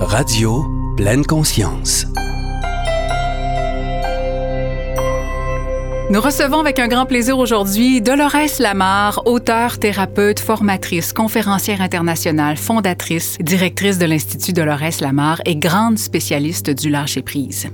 Radio pleine conscience. Nous recevons avec un grand plaisir aujourd'hui Dolores Lamar, auteure, thérapeute, formatrice, conférencière internationale, fondatrice, directrice de l'Institut Dolores Lamar et grande spécialiste du lâcher-prise.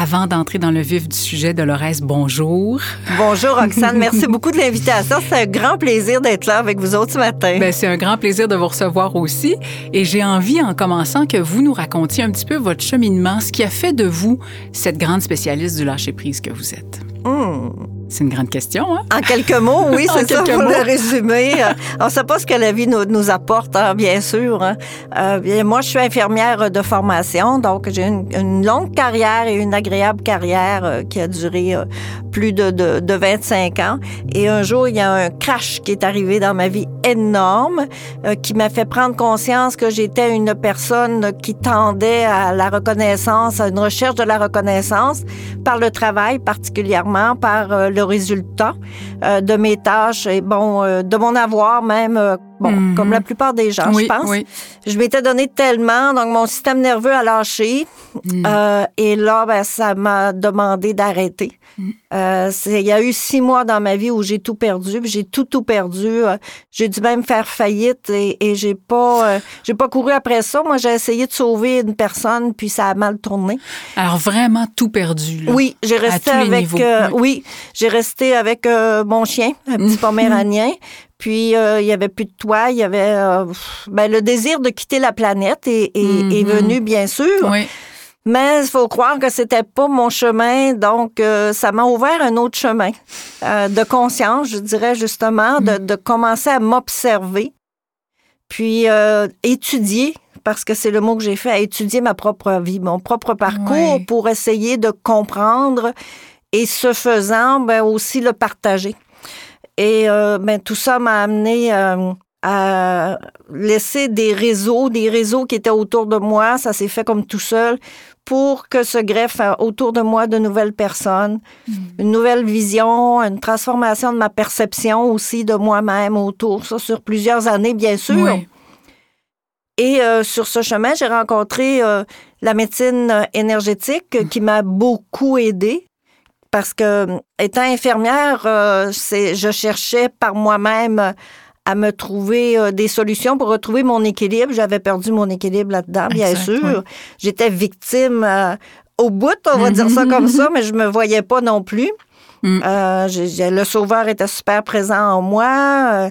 Avant d'entrer dans le vif du sujet, Dolores, bonjour. Bonjour, Roxane. Merci beaucoup de l'invitation. C'est un grand plaisir d'être là avec vous autres ce matin. Ben, c'est un grand plaisir de vous recevoir aussi. Et j'ai envie, en commençant, que vous nous racontiez un petit peu votre cheminement, ce qui a fait de vous cette grande spécialiste du lâcher-prise que vous êtes. Hmm. C'est une grande question, hein? En quelques mots, oui, c'est ça pour mots. le résumer. On ne sait pas ce que la vie nous, nous apporte, hein, bien sûr. hein. Euh, bien, moi, je suis infirmière de formation, donc j'ai une, une longue carrière et une agréable carrière euh, qui a duré euh, plus de, de, de 25 ans. Et un jour, il y a un crash qui est arrivé dans ma vie énorme, euh, qui m'a fait prendre conscience que j'étais une personne qui tendait à la reconnaissance, à une recherche de la reconnaissance par le travail particulièrement, par euh, le résultat euh, de mes tâches et bon, euh, de mon avoir même, bon, Mhm. comme la plupart des gens, oui, je pense. oui. Je m'étais donné tellement, donc mon système nerveux a lâché. Mm. Euh, et là, ben, ça m'a demandé d'arrêter. Mm. Euh, il y a eu six mois dans ma vie où j'ai tout perdu, j'ai tout tout perdu. Euh, j'ai dû même faire faillite et, et j'ai pas, euh, j'ai pas couru après ça. Moi, j'ai essayé de sauver une personne, puis ça a mal tourné. Alors, vraiment tout perdu, là. Oui, j'ai resté avec, euh, oui. oui, j'ai resté avec euh, mon chien, un petit poméranien. Puis euh, il y avait plus de toit, il y avait euh, ben, le désir de quitter la planète est, est- est venu bien sûr. Oui. Mais il faut croire que c'était pas mon chemin, donc euh, ça m'a ouvert un autre chemin de conscience, je dirais justement, de, de commencer à m'observer, puis étudier, parce que c'est le mot que j'ai fait, à étudier ma propre vie, mon propre parcours, pour essayer de comprendre et ce faisant, ben, aussi le partager. Et euh, ben, tout ça m'a amené euh, à laisser des réseaux, des réseaux qui étaient autour de moi. Ça s'est fait comme tout seul pour que se greffe autour de moi de nouvelles personnes, une nouvelle vision, une transformation de ma perception aussi de moi-même autour, ça sur plusieurs années, bien sûr. Oui. Et euh, sur ce chemin, j'ai rencontré euh, la médecine énergétique euh, qui m'a beaucoup aidée parce que euh, étant infirmière, euh, c'est je cherchais par moi-même euh, à me trouver euh, des solutions pour retrouver mon équilibre. J'avais perdu mon équilibre là-dedans, bien Exact, sûr. oui. J'étais victime euh, au bout, on va dire ça comme ça, mais je me voyais pas non plus. Mm. J'ai- j'ai- le sauveur était super présent en moi.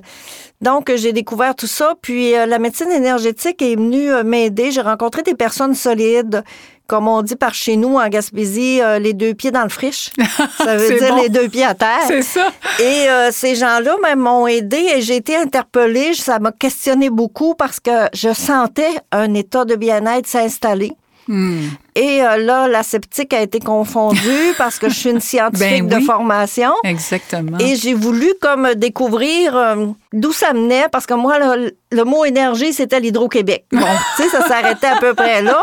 donc, j'ai découvert tout ça. Puis, la médecine énergétique est venue m'aider. J'ai rencontré des personnes solides, comme on dit par chez nous en Gaspésie, euh, les deux pieds dans le friche. Ça veut dire bon. les deux pieds à terre. C'est ça. Et euh, ces gens-là même, m'ont aidé et j'ai été interpellée. Ça m'a questionné beaucoup parce que je sentais un état de bien-être s'installer. Hmm. Et euh, là, la sceptique a été confondue parce que je suis une scientifique Ben oui. de formation. Exactement. Et j'ai voulu comme découvrir euh, d'où ça menait, parce que moi, le, le mot énergie, c'était l'Hydro-Québec. Bon, tu sais, ça s'arrêtait à peu près là.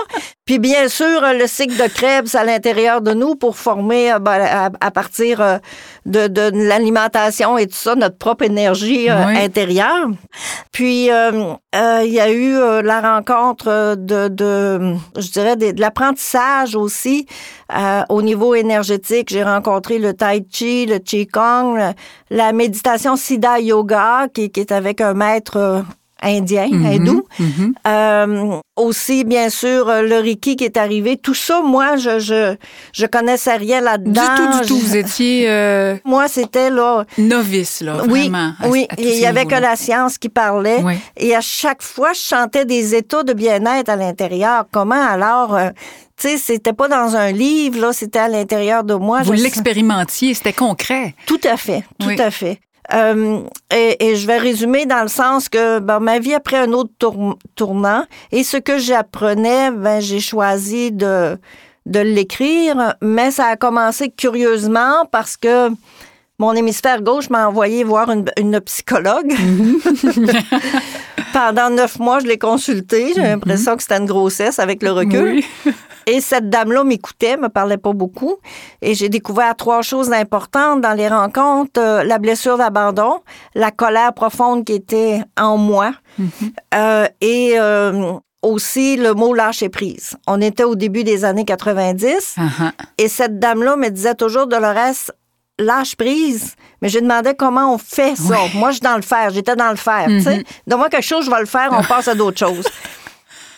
Puis bien sûr, euh, le cycle de Krebs à l'intérieur de nous pour former ben, à, à partir de, de l'alimentation et tout ça, notre propre énergie Oui. intérieure. Puis euh, euh, il y a eu euh, la rencontre euh, de, de je dirais, de l'apprentissage aussi euh, au niveau énergétique. J'ai rencontré le Tai Chi, le Qigong, la méditation Siddha Yoga qui est avec un maître indien, Mhm, hindou. mhm. Euh, aussi, bien sûr, le Reiki qui est arrivé. Tout ça, moi, je je, je connaissais rien Du là-dedans. tout, du tout. Je- Vous étiez euh, Moi, c'était là. novice, là, Oui, vraiment. à- oui. Il y avait que la science qui parlait. Oui. Et à chaque fois, je sentais des états de bien-être à l'intérieur. Comment alors, euh, tu sais, c'était pas dans un livre, là, c'était à l'intérieur de moi. Vous l'expérimentiez, c'était concret. Tout à fait, tout Oui. à fait. Euh, et, et je vais résumer dans le sens que ben, ma vie a pris un autre tour- tournant et ce que j'apprenais, ben, j'ai choisi de, de l'écrire, mais ça a commencé curieusement parce que mon hémisphère gauche m'a envoyé voir une, une psychologue. Pendant neuf mois, je l'ai consultée. J'ai l'impression que c'était une grossesse avec le recul. Oui. Et cette dame-là m'écoutait, me parlait pas beaucoup. Et j'ai découvert trois choses importantes dans les rencontres. Euh, la blessure d'abandon, la colère profonde qui était en moi. Euh, et euh, aussi le mot lâcher prise. On était au début des années 90 Uh-huh. et cette dame-là me disait toujours, Dolores, lâche prise. Mais je demandais comment on fait ça. Moi, je suis dans le faire. J'étais dans le faire. tu sais. Donne-moi quelque chose, je vais le faire. On passe à d'autres choses.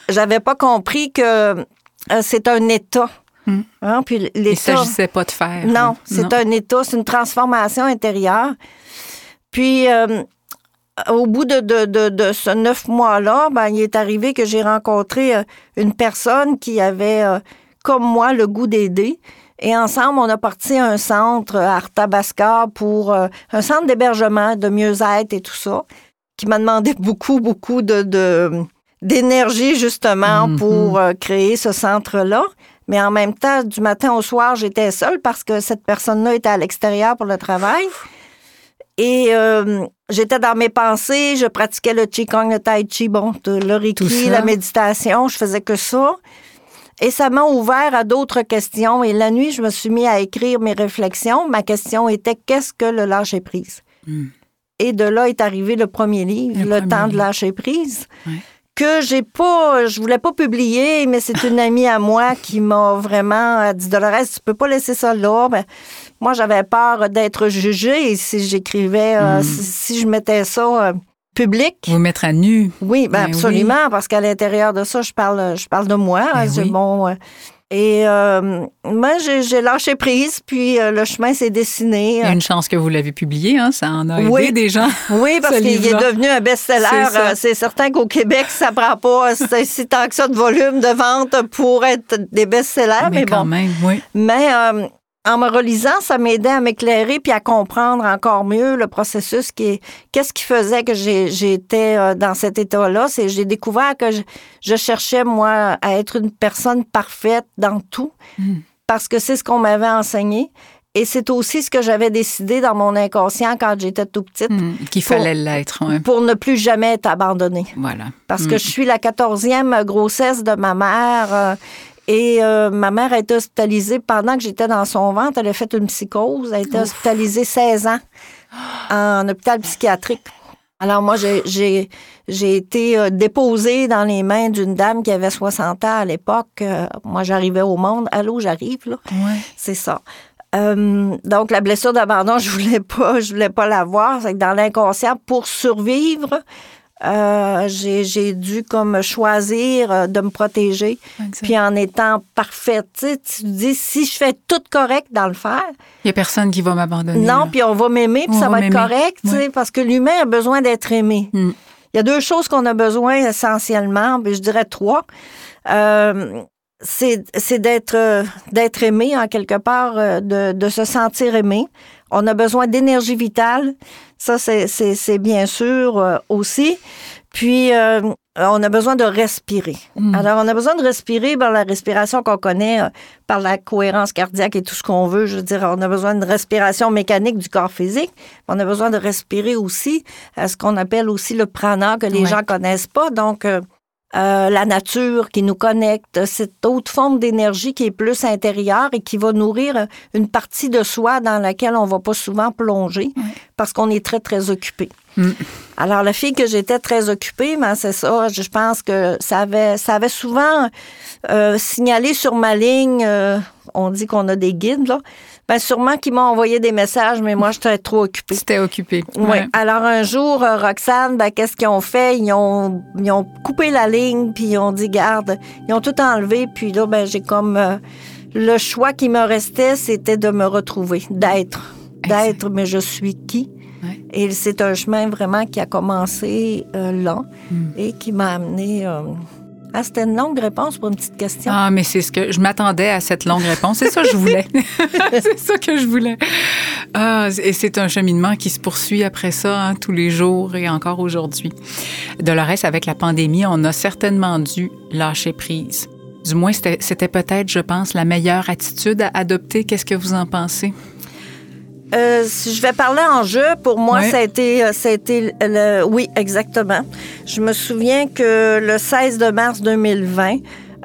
J'avais pas compris que c'est un état. Hein, Puis Il l'état. s'agissait pas de faire. Non, c'est un état, c'est une transformation intérieure. Puis, euh, au bout de, de, de, de ce neuf mois-là, ben, il est arrivé que j'ai rencontré euh, une personne qui avait, euh, comme moi, le goût d'aider. Et ensemble, on a parti à un centre à Arthabasca pour euh, un centre d'hébergement, de mieux-être et tout ça, qui m'a demandé beaucoup, beaucoup de, de- d'énergie, justement, pour euh, créer ce centre-là. Mais en même temps, du matin au soir, j'étais seule parce que cette personne-là était à l'extérieur pour le travail. Et euh, j'étais dans mes pensées, je pratiquais le Qigong, le Tai Chi, bon, le Reiki, la méditation, je faisais que ça. Et ça m'a ouvert à d'autres questions. Et la nuit, je me suis mis à écrire mes réflexions. Ma question était qu'est-ce que le lâcher prise? Et de là est arrivé le premier livre, Le Le, premier temps de lâcher prise, Ouais. Que j'ai pas, je voulais pas publier, mais c'est une amie à moi qui m'a vraiment elle dit Dolores, tu peux pas laisser ça là. Ben, moi, j'avais peur d'être jugée si j'écrivais, Mm. euh, si, si je mettais ça euh, public. Vous mettre à nu. Oui, ben Ben absolument, parce qu'à l'intérieur de ça, je parle, je parle de moi. Hein, oui. bon. euh, et euh, moi, j'ai lâché prise, puis euh, le chemin s'est dessiné. Il y a une chance que vous l'avez publié, hein? Ça en a aidé Oui. des gens. Oui, parce ce qu'il est devenu un best-seller. C'est. Euh, C'est certain qu'au Québec, ça prend pas si si tant que ça de volume de vente pour être des best-sellers, mais, mais quand bon. même, oui. Mais euh, en me relisant, ça m'aidait à m'éclairer puis à comprendre encore mieux le processus qui est. Qu'est-ce qui faisait que j'étais euh, dans cet état-là? C'est j'ai découvert que je, je cherchais, moi, à être une personne parfaite dans tout parce que c'est ce qu'on m'avait enseigné. Et c'est aussi ce que j'avais décidé dans mon inconscient quand j'étais tout petite Hmm, Qu'il fallait l'être. ouais. pour ne plus jamais être abandonnée. Voilà. Parce que je suis la quatorzième grossesse de ma mère. Et euh, ma mère a été hospitalisée pendant que j'étais dans son ventre. Elle a fait une psychose. Elle a été hospitalisée 16 ans en hôpital psychiatrique. Alors moi, j'ai- été euh, déposée dans les mains d'une dame qui avait 60 ans à l'époque. Euh, moi, j'arrivais au monde. Allô, j'arrive, là. Ouais. C'est ça. Euh, donc, la blessure d'abandon, je voulais pas, je voulais pas l'avoir. C'est que dans l'inconscient, pour survivre, euh, j'ai j'ai dû comme choisir euh, de me protéger. Exact. Puis en étant parfaite, tu sais, tu te dis, si je fais tout correct dans le faire, Il n'y a personne qui va m'abandonner. non, là. puis on va m'aimer, puis On ça va va être correct, tu sais, parce que l'humain a besoin d'être aimé. Mm. Il y a deux choses qu'on a besoin essentiellement, je dirais trois. Euh, c'est c'est d'être euh, d'être aimé en quelque part, euh, de, de se sentir aimé. On a besoin d'énergie vitale. Ça, c'est- bien sûr euh, aussi. Puis, euh, on a besoin de respirer. Alors, on a besoin de respirer par la respiration qu'on connaît, euh, par la cohérence cardiaque et tout ce qu'on veut. Je veux dire, on a besoin de respiration mécanique du corps physique. On a besoin de respirer aussi à ce qu'on appelle aussi le prana que les Ouais. gens connaissent pas. Donc, euh, la nature qui nous connecte, cette autre forme d'énergie qui est plus intérieure et qui va nourrir une partie de soi dans laquelle on va pas souvent plonger parce qu'on est très, très occupé. Mm. Alors, la fille que j'étais très occupée, ben, c'est ça. Je pense que ça avait, ça avait souvent euh, signalé sur ma ligne. euh, on dit qu'on a des guides, là. Ben, sûrement qu'ils m'ont envoyé des messages, mais moi, j'étais trop occupée. C'était occupé. Oui. Ouais. Alors, un jour, euh, Roxane, ben, qu'est-ce qu'ils ont fait? Ils ont, ils ont coupé la ligne, puis ils ont dit, garde, ils ont tout enlevé, puis là, ben, j'ai comme. euh, le choix qui me restait, c'était de me retrouver, d'être. D'être, mais je suis qui? Ouais. Et c'est un chemin vraiment qui a commencé euh, lent Hmm. et qui m'a amené. euh, Ah, c'était une longue réponse pour une petite question. Ah, mais c'est ce que je m'attendais à cette longue réponse. C'est ça que je voulais. c'est ça que je voulais. Ah, et c'est un cheminement qui se poursuit après ça hein, tous les jours et encore aujourd'hui. Dolores, avec la pandémie, on a certainement dû lâcher prise. Du moins, c'était c'était peut-être, je pense, la meilleure attitude à adopter. Qu'est-ce que vous en pensez? Euh, si je vais parler en jeu, pour moi, ça a été, euh, ça a été le, oui, exactement. Je me souviens que le 16 de mars 2020,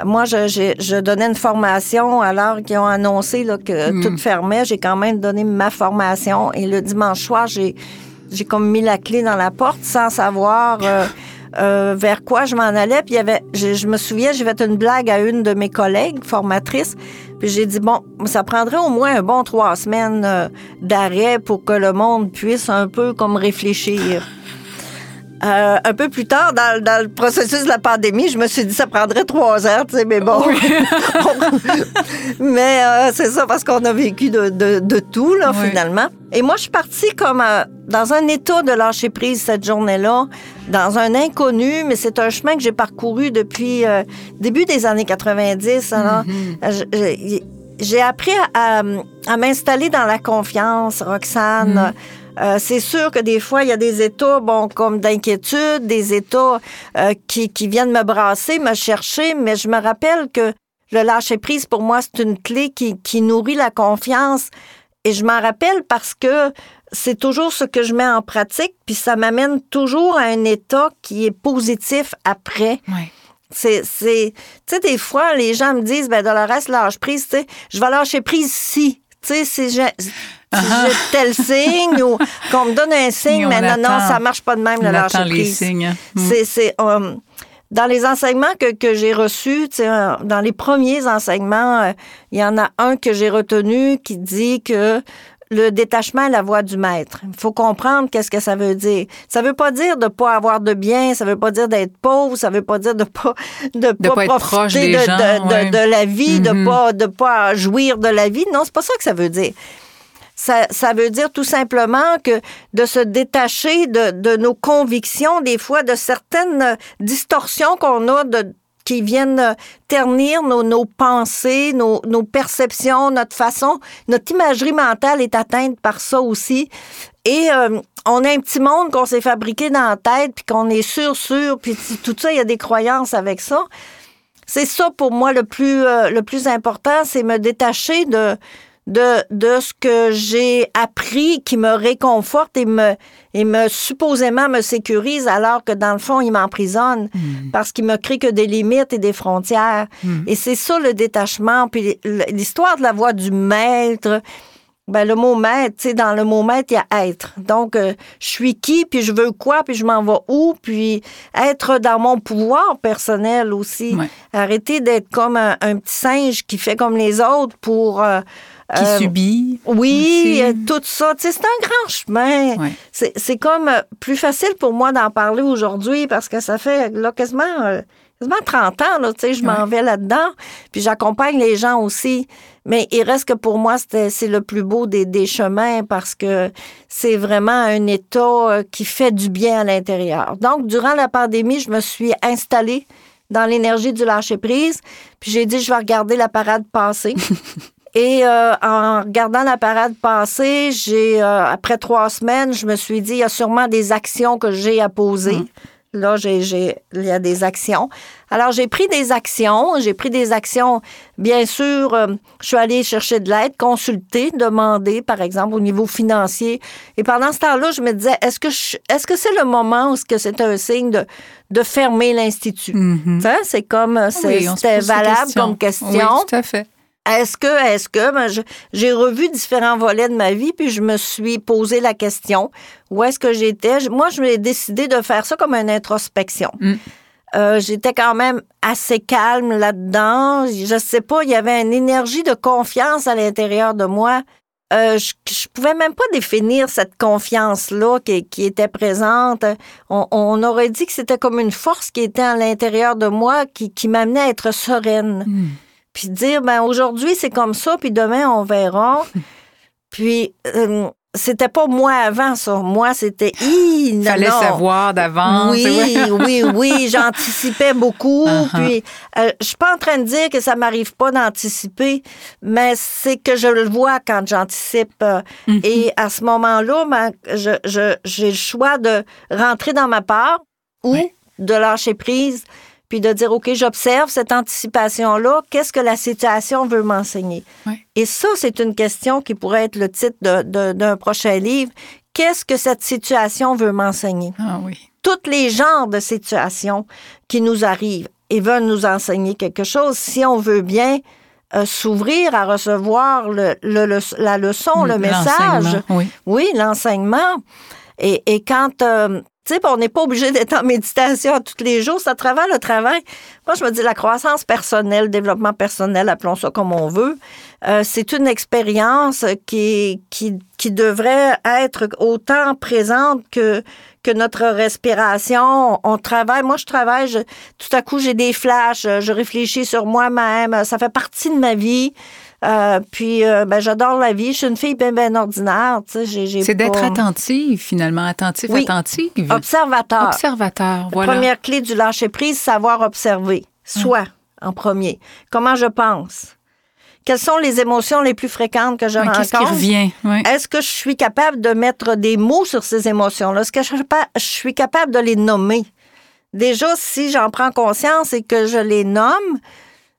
moi, je, j'ai- je donnais une formation alors qu'ils ont annoncé là, que Hmm. tout fermait. J'ai quand même donné ma formation et le dimanche soir, j'ai, j'ai comme mis la clé dans la porte sans savoir euh, euh, vers quoi je m'en allais. Puis il y avait, je, je me souviens, j'ai fait une blague à une de mes collègues formatrices. Puis j'ai dit, bon, ça prendrait au moins un bon trois semaines euh, d'arrêt pour que le monde puisse un peu comme réfléchir. Euh, un peu plus tard, dans, dans le processus de la pandémie, je me suis dit ça prendrait trois heures, tu sais, mais bon. mais euh, c'est ça parce qu'on a vécu de, de, de tout, là, Oui. finalement. Et moi, je suis partie comme euh, dans un état de lâcher prise cette journée-là, dans un inconnu, mais c'est un chemin que j'ai parcouru depuis euh, début des années 90. Alors, euh, je- je- j'ai appris à, à- à m'installer dans la confiance, Roxane. Euh, c'est sûr que des fois, il y a des états, bon, comme d'inquiétude, des états euh, qui, qui viennent me brasser, me chercher, mais je me rappelle que le lâcher-prise, pour moi, c'est une clé qui, qui nourrit la confiance. Et je m'en rappelle parce que c'est toujours ce que je mets en pratique, puis ça m'amène toujours à un état qui est positif après. C'est, c'est, tu sais, des fois, les gens me disent, ben, Dolores, lâche prise, tu sais, je vais lâcher prise si. Tu sais, si j'ai, si Ah. j'ai tel signe ou qu'on me donne un signe, mais non, non, ça marche pas de même, le On lâcher les prise. signes. hein. Mm. C'est, c'est, euh, dans les enseignements que, que j'ai reçus, tu sais, dans les premiers enseignements, euh, il y en a un que j'ai retenu qui dit que le détachement est la voie du maître. Il faut comprendre qu'est-ce que ça veut dire. Ça veut pas dire de pas avoir de bien, ça veut pas dire d'être pauvre, ça veut pas dire de pas de, De pas être proche profiter des de, gens, de, de- ouais. de la vie, de pas de pas jouir de la vie. Non, c'est pas ça que ça veut dire. Ça, ça veut dire tout simplement que de se détacher de, de nos convictions, des fois de certaines distorsions qu'on a de, qui viennent euh, ternir nos, nos pensées, nos, nos perceptions, notre façon. Notre imagerie mentale est atteinte par ça aussi. Et euh, on a un petit monde qu'on s'est fabriqué dans la tête, puis qu'on est sûr, sûr, puis tout ça, il y a des croyances avec ça. C'est ça pour moi le plus, euh, le plus important, c'est me détacher de, de, de ce que j'ai appris qui me réconforte et me, et me supposément me sécurise alors que dans le fond, il m'emprisonne parce qu'il me crée que des limites et des frontières. Et c'est ça le détachement. Puis l'histoire de la voix du maître, ben, le mot maître, tu sais, dans le mot maître, il y a être. Donc, euh, je suis qui, puis je veux quoi, puis je m'en vais où, puis être dans mon pouvoir personnel aussi. Ouais. Arrêter d'être comme un, un petit singe qui fait comme les autres pour... euh, Qui euh, subit. oui, aussi. euh, tout ça. Tu sais, c'est un grand chemin. Ouais. C'est c'est comme euh, plus facile pour moi d'en parler aujourd'hui parce que ça fait là, quasiment, quasiment 30 ans, là, tu sais, je m'en Ouais. vais là-dedans. Puis j'accompagne les gens aussi. Mais il reste que pour moi, c'est le plus beau des, des chemins parce que c'est vraiment un état qui fait du bien à l'intérieur. Donc, durant la pandémie, je me suis installée dans l'énergie du lâcher-prise. Puis j'ai dit, je vais regarder la parade passer. Et euh, en regardant la parade passer, j'ai euh, après trois semaines, je me suis dit, il y a sûrement des actions que j'ai à poser. Là, j'ai, j'ai, il y a des actions. Alors, j'ai pris des actions. J'ai pris des actions. Bien sûr, euh, je suis allée chercher de l'aide, consulter, demander, par exemple, au niveau financier. Et pendant ce temps-là, je me disais, est-ce que je- est-ce que c'est le moment où est-ce que c'est un signe de, de fermer l'institut? Mhm. Ça, c'est comme, euh, c'est- Oui, se c'était valable questions. comme question. Oui, tout à fait. Est-ce que, est-ce que, ben, j'ai revu différents volets de ma vie, puis je me suis posé la question, où est-ce que j'étais? Moi, je m'ai décidé de faire ça comme une introspection. Mm. Euh, j'étais quand même assez calme là-dedans. Je sais pas, il y avait une énergie de confiance à l'intérieur de moi. Euh, je, je pouvais même pas définir cette confiance-là qui, qui était présente. On, on aurait dit que c'était comme une force qui était à l'intérieur de moi qui, qui m'amenait à être sereine Mm. Puis dire ben aujourd'hui c'est comme ça puis demain on verra puis euh, c'était pas moi avant ça moi c'était il Il fallait savoir d'avance. oui oui oui j'anticipais beaucoup Uh-huh. puis euh, je suis pas en train de dire que ça m'arrive pas d'anticiper mais c'est que je le vois quand j'anticipe euh, Mhm. et à ce moment-là ben, je, je- j'ai le choix de rentrer dans ma part ou de lâcher prise puis de dire, OK, j'observe cette anticipation-là, qu'est-ce que la situation veut m'enseigner? Et ça, c'est une question qui pourrait être le titre d'un prochain livre. Qu'est-ce que cette situation veut m'enseigner? Ah oui. Tous les genres de situations qui nous arrivent et veulent nous enseigner quelque chose, si on veut bien euh, s'ouvrir à recevoir le, le- le- la leçon, le message, L'enseignement, Oui. oui, l'enseignement. Et, et quand, euh, Tu sais, on n'est pas obligé d'être en méditation tous les jours. C'est à travers le travail. Moi, je me dis la croissance personnelle, développement personnel, appelons ça comme on veut. Euh, c'est une expérience qui, qui, qui devrait être autant présente que, que notre respiration. On travaille. Moi, je travaille. tout à coup, j'ai des flashs. Je réfléchis sur moi-même. Ça fait partie de ma vie. Euh, puis, euh, ben, j'adore la vie. Je suis une fille bien, bien ordinaire. C'est d'être attentive, finalement. Attentive, attentive. Observateur. Observateur, voilà. Première clé du lâcher-prise, savoir observer. Soit, en premier. Comment je pense? Quelles sont les émotions les plus fréquentes que je rencontre? Qu'est-ce qui revient? Est-ce que je suis capable de mettre des mots sur ces émotions-là? Est-ce que je suis capable de les nommer? Déjà, si j'en prends conscience et que je les nomme,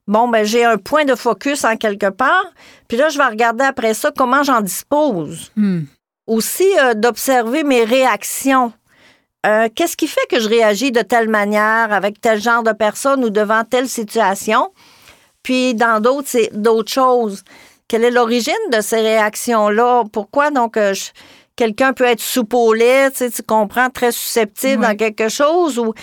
bon, ben, j'ai un point de focus en quelque part. Puis là, je vais regarder après ça comment j'en dispose. Hmm. Aussi, euh, d'observer mes réactions. Euh, qu'est-ce qui fait que je réagis de telle manière avec tel genre de personne ou devant telle situation? Puis dans d'autres, c'est d'autres choses. Quelle est l'origine de ces réactions-là? Pourquoi? Donc euh, quelqu'un peut être soupolé, tu, sais, tu comprends, très susceptible dans quelque chose ou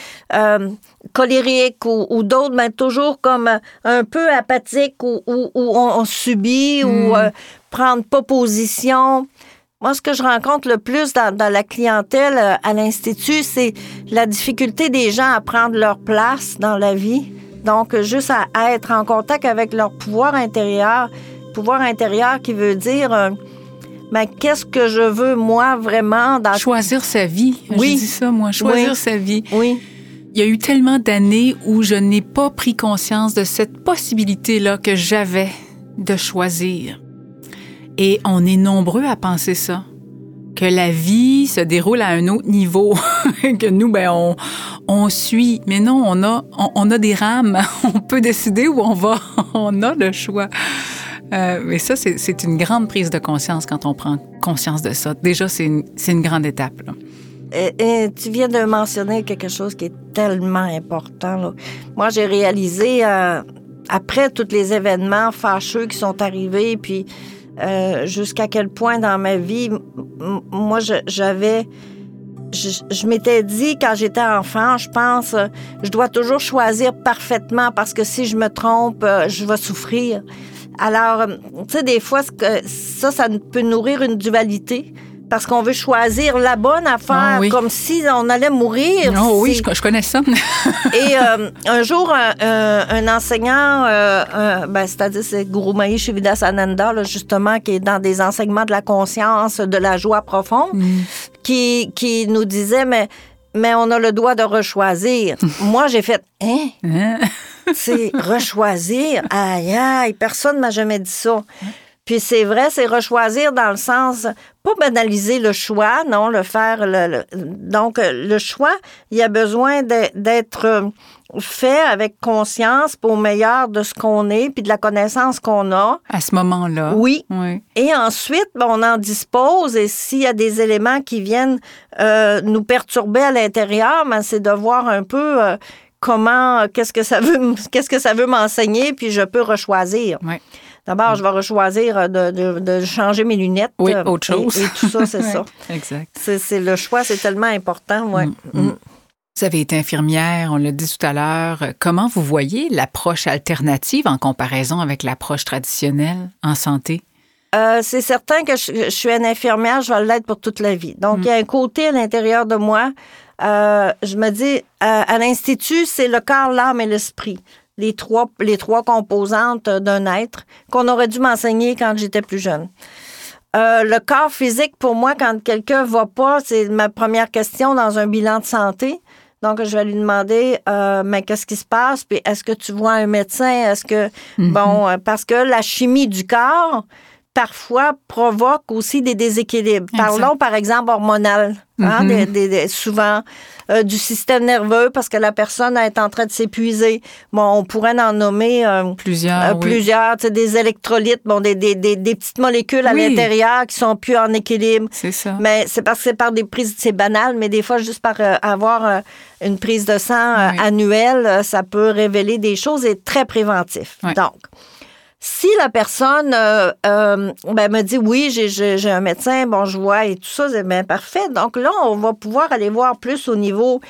colérique ou, d'autres, mais toujours comme euh, un peu apathique ou, on, subit ou hmm. euh, prendre pas position. Moi, ce que je rencontre le plus dans, la clientèle euh, à l'Institut, c'est la difficulté des gens à prendre leur place dans la vie. Donc, juste à, être en contact avec leur pouvoir intérieur. Pouvoir intérieur qui veut dire, mais qu'est-ce que je veux, moi, vraiment dans... Choisir sa vie. Oui. Je dis ça, moi. Choisir sa vie. Oui. Il y a eu tellement d'années où je n'ai pas pris conscience de cette possibilité-là que j'avais de choisir. Et on est nombreux à penser ça, que la vie se déroule à un autre niveau, que nous, ben, on, on suit. Mais non, on a, on, a des rames. On peut décider où on va. on a le choix. Euh, mais ça, c'est une grande prise de conscience quand on prend conscience de ça. Déjà, c'est une, grande étape. Tu viens de mentionner quelque chose qui est tellement important. Moi, j'ai réalisé, euh, après tous les événements fâcheux qui sont arrivés, puis euh, jusqu'à quel point dans ma vie, moi, j'avais... Je, m'étais dit quand j'étais enfant, je pense, je dois toujours choisir parfaitement parce que si je me trompe, je vais souffrir. Alors, tu sais, des fois, ça, ça peut nourrir une dualité parce qu'on veut choisir la bonne affaire, ah comme si on allait mourir. Oh, oui, je, connais ça. et euh, un jour, un, enseignant, euh, ben, c'est-à-dire c'est Guru Shividasananda, justement, qui est dans des enseignements de la conscience, de la joie profonde, mm. qui, qui nous disait, mais, mais on a le droit de rechoisir. Moi, j'ai fait, hein? C'est rechoisir. Aïe, aïe, personne ne m'a jamais dit ça. Puis c'est vrai, c'est rechoisir dans le sens, pas banaliser le choix, non, le faire. Le, donc, le choix, il y a besoin d'être fait avec conscience pour meilleur de ce qu'on est puis de la connaissance qu'on a. À ce moment-là. Oui. Et ensuite, ben, on en dispose et s'il y a des éléments qui viennent euh, nous perturber à l'intérieur, ben, c'est de voir un peu euh, comment, qu'est-ce que ça veut, qu'est-ce que ça veut m'enseigner puis je peux rechoisir. Oui. D'abord, je vais rechoisir de, changer mes lunettes. Oui, autre chose. Et, tout ça, c'est ça. Exact. C'est le choix, c'est tellement important. Ouais. Mm, mm. Mm. Vous avez été infirmière, on l'a dit tout à l'heure. Comment vous voyez l'approche alternative en comparaison avec l'approche traditionnelle en santé? Euh, c'est certain que je, suis une infirmière, je vais l'être pour toute la vie. Donc, il y a un côté à l'intérieur de moi. Euh, je me dis, euh, à l'Institut, c'est le corps, l'âme et l'esprit les trois, les trois composantes d'un être qu'on aurait dû m'enseigner quand j'étais plus jeune. Euh, le corps physique, pour moi, quand quelqu'un va pas, c'est ma première question dans un bilan de santé. Donc, je vais lui demander, euh, mais qu'est-ce qui se passe? Puis, est-ce que tu vois un médecin? Est-ce que, mm-hmm. bon, parce que la chimie du corps, parfois provoque aussi des déséquilibres. Parlons par exemple hormonal, hein, mm-hmm. souvent euh, du système nerveux parce que la personne est en train de s'épuiser. Bon, on pourrait en nommer euh, plusieurs, euh, plusieurs, des électrolytes, bon, des, des, des, petites molécules à l'intérieur qui sont plus en équilibre. C'est ça. Mais c'est parce que c'est par des prises, c'est banal, mais des fois juste par avoir une prise de sang annuelle, ça peut révéler des choses et très préventif. Donc Si la personne euh, euh, ben, me dit oui, j'ai un médecin, bon, je vois et tout ça, c'est bien parfait. Donc là, on va pouvoir aller voir plus au niveau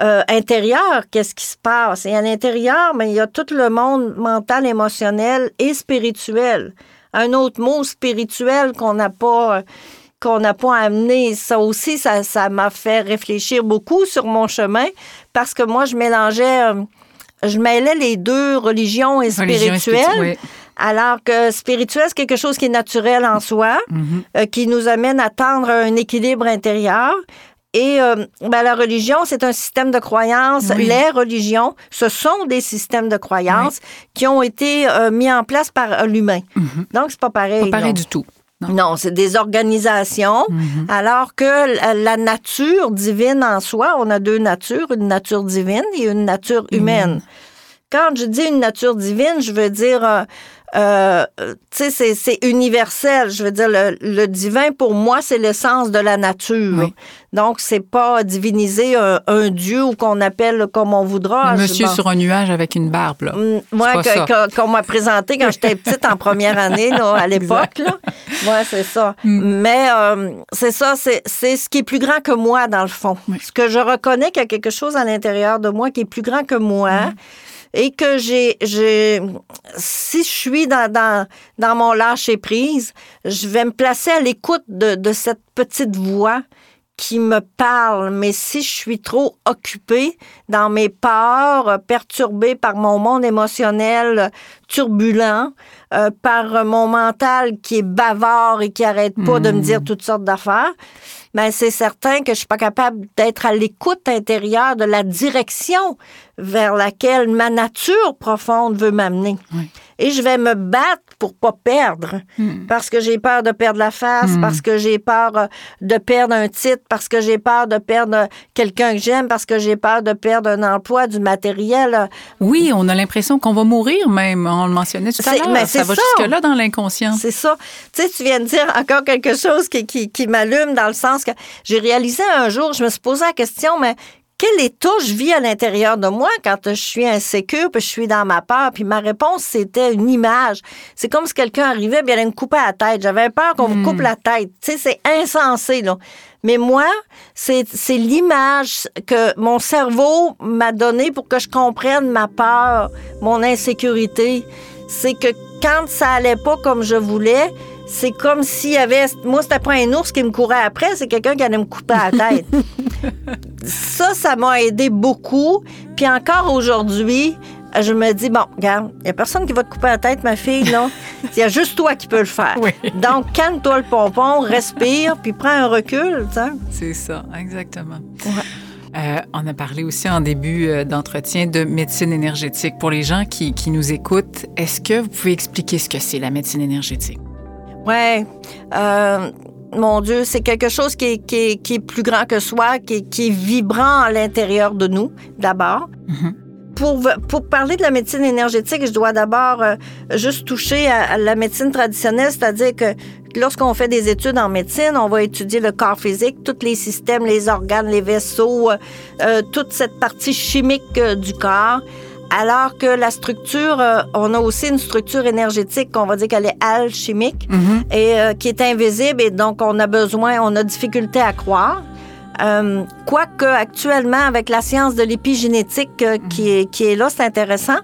euh, intérieur, qu'est-ce qui se passe. Et à l'intérieur, ben, il y a tout le monde mental, émotionnel et spirituel. Un autre mot spirituel qu'on n'a pas qu'on n'a pas amené. Ça aussi, ça, ça m'a fait réfléchir beaucoup sur mon chemin parce que moi, je mélangeais, je mêlais les deux religions et spirituelles. Alors que spirituel, c'est quelque chose qui est naturel en soi, mhm. euh, qui nous amène à tendre un équilibre intérieur. Et euh, ben, la religion, c'est un système de croyances. Les religions, ce sont des systèmes de croyances qui ont été euh, mis en place par l'humain. Mhm. Donc, c'est pas pareil. Pas pareil du tout. Non, c'est des organisations, mhm. alors que la, nature divine en soi, on a deux natures, une nature divine et une nature humaine. Quand je dis une nature divine, je veux dire euh, tu sais, c'est universel. Je veux dire, le, divin, pour moi, c'est l'essence de la nature. Donc, c'est pas diviniser un, dieu ou qu'on appelle comme on voudra. monsieur sur un nuage avec une barbe, là. Mm, moi, qu'on m'a présenté quand j'étais petite en première année, là, à l'époque, là. Ouais, c'est ça. Mm. Mais euh, c'est ça, c'est ce qui est plus grand que moi, dans le fond. Ce que je reconnais qu'il y a quelque chose à l'intérieur de moi qui est plus grand que moi. Mm et que j'ai, si je suis dans, mon lâcher prise, je vais me placer à l'écoute de cette petite voix qui me parle, mais si je suis trop occupée dans mes peurs, perturbée par mon monde émotionnel turbulent, euh, par mon mental qui est bavard et qui arrête pas de me dire hmm. toutes sortes d'affaires, ben, c'est certain que je suis pas capable d'être à l'écoute intérieure de la direction vers laquelle ma nature profonde veut m'amener. Et je vais me battre pour pas perdre, hmm. parce que j'ai peur de perdre la face, hmm. parce que j'ai peur euh, de perdre un titre, parce que j'ai peur de perdre quelqu'un que j'aime, parce que j'ai peur de perdre un emploi, du matériel. Oui, on a l'impression qu'on va mourir même. On le mentionnait tout à l'heure. Ça va jusque-là dans l'inconscient. C'est ça. Tu sais, tu viens de dire encore quelque chose qui, qui, qui m'allume dans le sens que j'ai réalisé un jour, je me suis posé la question, mais quel état je vis à l'intérieur de moi quand je suis insécure, puis je suis dans ma peur? Puis ma réponse, c'était une image. C'est comme si quelqu'un arrivait, bien, il allait me couper la tête. J'avais peur qu'on me coupe hmm. la tête. Tu sais, c'est insensé, là. Mais moi, c'est l'image que mon cerveau m'a donnée pour que je comprenne ma peur, mon insécurité. C'est que quand ça allait pas comme je voulais, c'est comme s'il y avait. Moi, c'était pas un ours qui me courait après, c'est quelqu'un qui allait me couper la tête. ça, ça m'a aidé beaucoup. Puis encore aujourd'hui, je me dis, bon, regarde, il n'y a personne qui va te couper la tête, ma fille, là. Il y a juste toi qui peux le faire. Donc, calme-toi le pompon, respire, puis prends un recul, C'est ça, exactement. Euh, on a parlé aussi en début euh, d'entretien de médecine énergétique. Pour les gens qui, qui nous écoutent, est-ce que vous pouvez expliquer ce que c'est la médecine énergétique? Ouais. Euh, mon Dieu, c'est quelque chose qui est, qui, est, plus grand que soi, qui est, qui est vibrant à l'intérieur de nous, d'abord. Mm-hmm. Pour, pour, parler de la médecine énergétique, je dois d'abord euh, juste toucher à, la médecine traditionnelle, c'est-à-dire que lorsqu'on fait des études en médecine, on va étudier le corps physique, tous les systèmes, les organes, les vaisseaux, euh, toute cette partie chimique du corps. Alors que la structure, euh, on a aussi une structure énergétique qu'on va dire qu'elle est alchimique mhm. et euh, qui est invisible et donc on a besoin, on a difficulté à croire. Euh, quoique actuellement, avec la science de l'épigénétique qui, est, qui est là, c'est intéressant.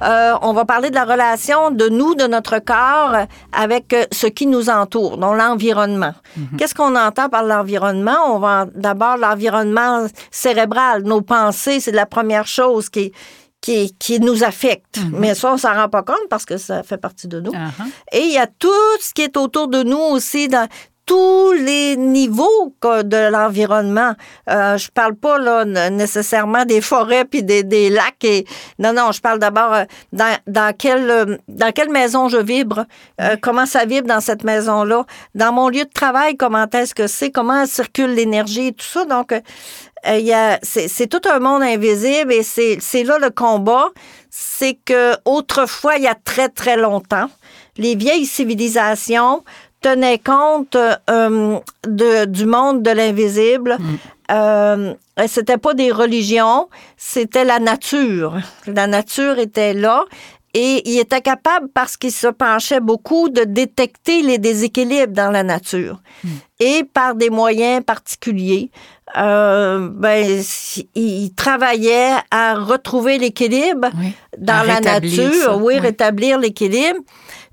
on va parler de la relation de nous, de notre corps, avec ce qui nous entoure, donc l'environnement. Mhm. Qu'est-ce qu'on entend par l'environnement? On va d'abord l'environnement cérébral, nos pensées, c'est la première chose qui, qui, qui nous affecte. Mhm. Mais ça, on s'en rend pas compte parce que ça fait partie de nous. Uh-huh. Et il y a tout ce qui est autour de nous aussi dans tous les niveaux de l'environnement. Euh, je parle pas là, nécessairement des forêts puis des, des, lacs. Et... Non, non, je parle d'abord euh, dans, dans, quelle, euh, dans quelle maison je vibre, euh, comment ça vibre dans cette maison-là, dans mon lieu de travail, comment est-ce que c'est, comment circule l'énergie, tout ça. Donc, euh, c'est tout un monde invisible et c'est là le combat. C'est que autrefois, il y a très, très longtemps, les vieilles civilisations tenaient compte euh, de, du monde de l'invisible. Mm. Euh, c'était pas des religions, c'était la nature. La nature était là Et il était capable, parce qu'il se penchait beaucoup, de détecter les déséquilibres dans la nature. Hmm. Et par des moyens particuliers, euh, ben, il travaillait à retrouver l'équilibre dans la nature, oui, rétablir l'équilibre.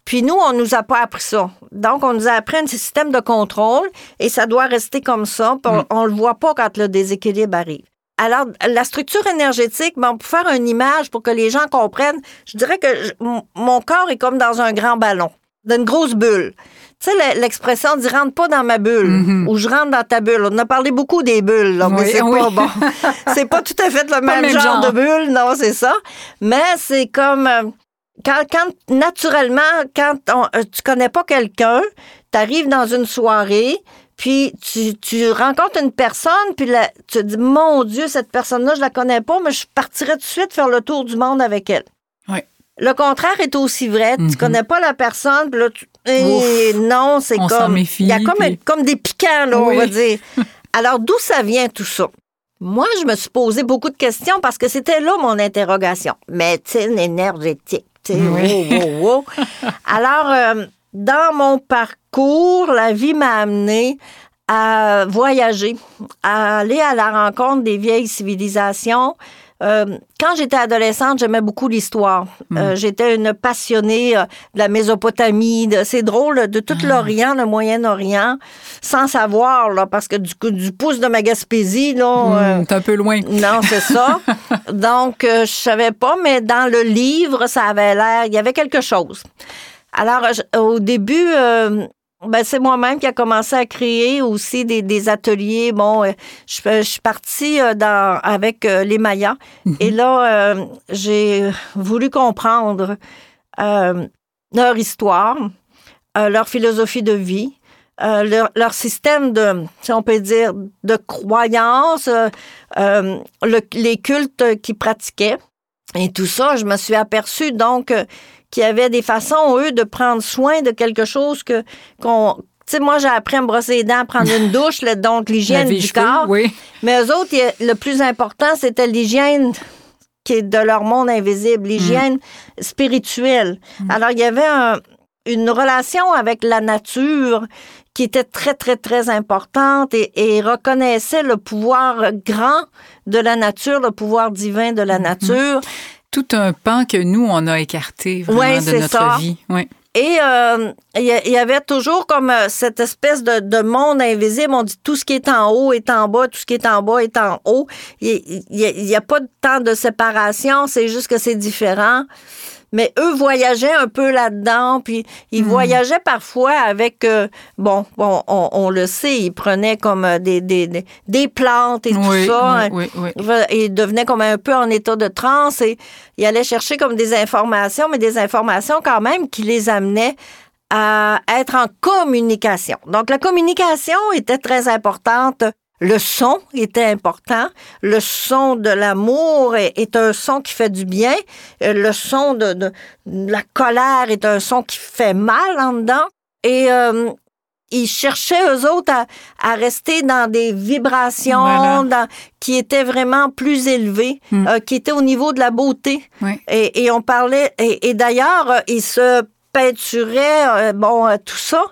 Puis nous, on nous a pas appris ça. Donc, on nous a appris un système de contrôle et ça doit rester comme ça. On, mm. on le voit pas quand le déséquilibre arrive. Alors, la structure énergétique, bon, pour faire une image, pour que les gens comprennent, je dirais que mon corps est comme dans un grand ballon, d'une grosse bulle. Tu sais, l'expression dit rentre pas dans ma bulle mm-hmm. ou je rentre dans ta bulle. On a parlé beaucoup des bulles, là, mais c'est pas bon. c'est pas tout à fait le même, genre, de bulle, non, c'est ça. Mais c'est comme euh, quand, quand, naturellement, quand on, euh, tu connais pas quelqu'un, tu arrives dans une soirée, puis tu, tu rencontres une personne, puis tu te dis, mon Dieu, cette personne-là, je la connais pas, mais je partirais tout de suite faire le tour du monde avec elle. Oui. Le contraire est aussi vrai. Tu mhm. connais pas la personne, puis là, tu, et non, c'est comme. Il y a comme, comme des piquants, là, on va dire. Alors, d'où ça vient tout ça? Moi, je me suis posé beaucoup de questions parce que c'était là mon interrogation. Médecine énergétique, tu sais, Alors, euh, dans mon parcours, la vie m'a amené à voyager, à aller à la rencontre des vieilles civilisations, euh, quand j'étais adolescente, j'aimais beaucoup l'histoire. Hmm. Euh, j'étais une passionnée euh, de la Mésopotamie. C'est drôle, de tout ah. l'Orient, le Moyen-Orient, sans savoir, là, parce que du, du pouce de ma Gaspésie, là... Hmm, un peu loin. Non, c'est ça. Donc, je savais pas, mais dans le livre, ça avait l'air... Il y avait quelque chose. Alors, au début, ben, c'est moi-même qui a commencé à créer aussi des, ateliers. Bon, euh, je, suis partie euh, dans, avec euh, les Mayas mhm. et là, j'ai voulu comprendre leur histoire, leur philosophie de vie, leur, système de, si on peut dire, de croyances, les cultes qu'ils pratiquaient. Et tout ça, je me suis aperçue donc qu'il y avait des façons, eux, de prendre soin de quelque chose que qu'on. Tu sais, moi, j'ai appris à me brosser les dents, à prendre une douche, donc l'hygiène du corps. Oui. Mais eux autres, le plus important, c'était l'hygiène qui est de leur monde invisible, l'hygiène mm. spirituelle. Mm. Alors, il y avait une relation avec la nature qui était très, très, très importante et, et, reconnaissait le pouvoir grand de la nature, le pouvoir divin de la mm-hmm. nature tout un pan que nous, on a écarté vraiment de notre vie. Oui. Et euh, il y, avait toujours comme euh, cette espèce de, monde invisible. On dit tout ce qui est en haut est en bas, tout ce qui est en bas est en haut. Il n'y a, pas de temps de séparation, c'est juste que c'est différent mais eux voyageaient un peu là-dedans, puis ils hmm. voyageaient parfois avec, euh, bon, bon on, le sait, ils prenaient comme euh, des, des, des plantes et tout ça. Oui, oui, Ils devenaient comme un peu en état de transe et ils allaient chercher comme des informations, mais des informations quand même qui les amenaient à être en communication. Donc la communication était très importante le son était important. Le son de l'amour est, un son qui fait du bien. Euh, le son de, la colère est un son qui fait mal en dedans. Et euh, ils cherchaient, eux autres, à, rester dans des vibrations qui étaient vraiment plus élevées, hmm. euh, qui étaient au niveau de la beauté. Et, on parlait... Et, d'ailleurs, ils se peinturaient, bon, tout ça,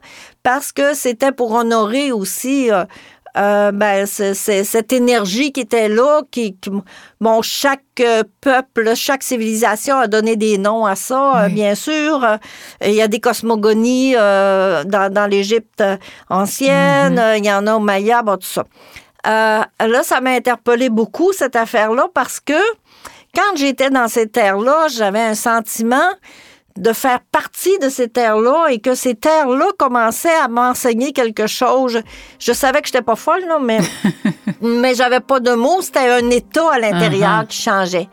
parce que c'était pour honorer aussi euh, ben, c'est, cette énergie qui était là, qui, bon, chaque euh, peuple, chaque civilisation a donné des noms à ça, euh, bien sûr. Il y a des cosmogonies dans, dans l'Égypte ancienne, mm-hmm. il y en a au Maya, bon, tout ça. là, ça m'a interpellé beaucoup, cette affaire-là, parce que quand j'étais dans ces terres-là, j'avais un sentiment de faire partie de ces terres-là et que ces terres-là commençaient à m'enseigner quelque chose. Je, savais que je n'étais pas folle, là, mais, mais j'avais pas de mots. C'était un état à l'intérieur uh-huh. qui changeait.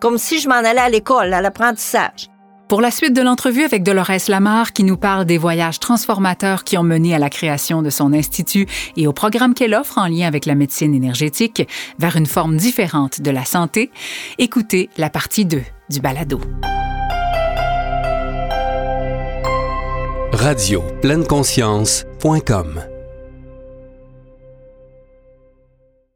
Comme si je m'en allais à l'école, à l'apprentissage. Pour la suite de l'entrevue avec Dolores Lamar, qui nous parle des voyages transformateurs qui ont mené à la création de son institut et au programme qu'elle offre en lien avec la médecine énergétique vers une forme différente de la santé, écoutez la partie 2 du balado. Radio conscience.com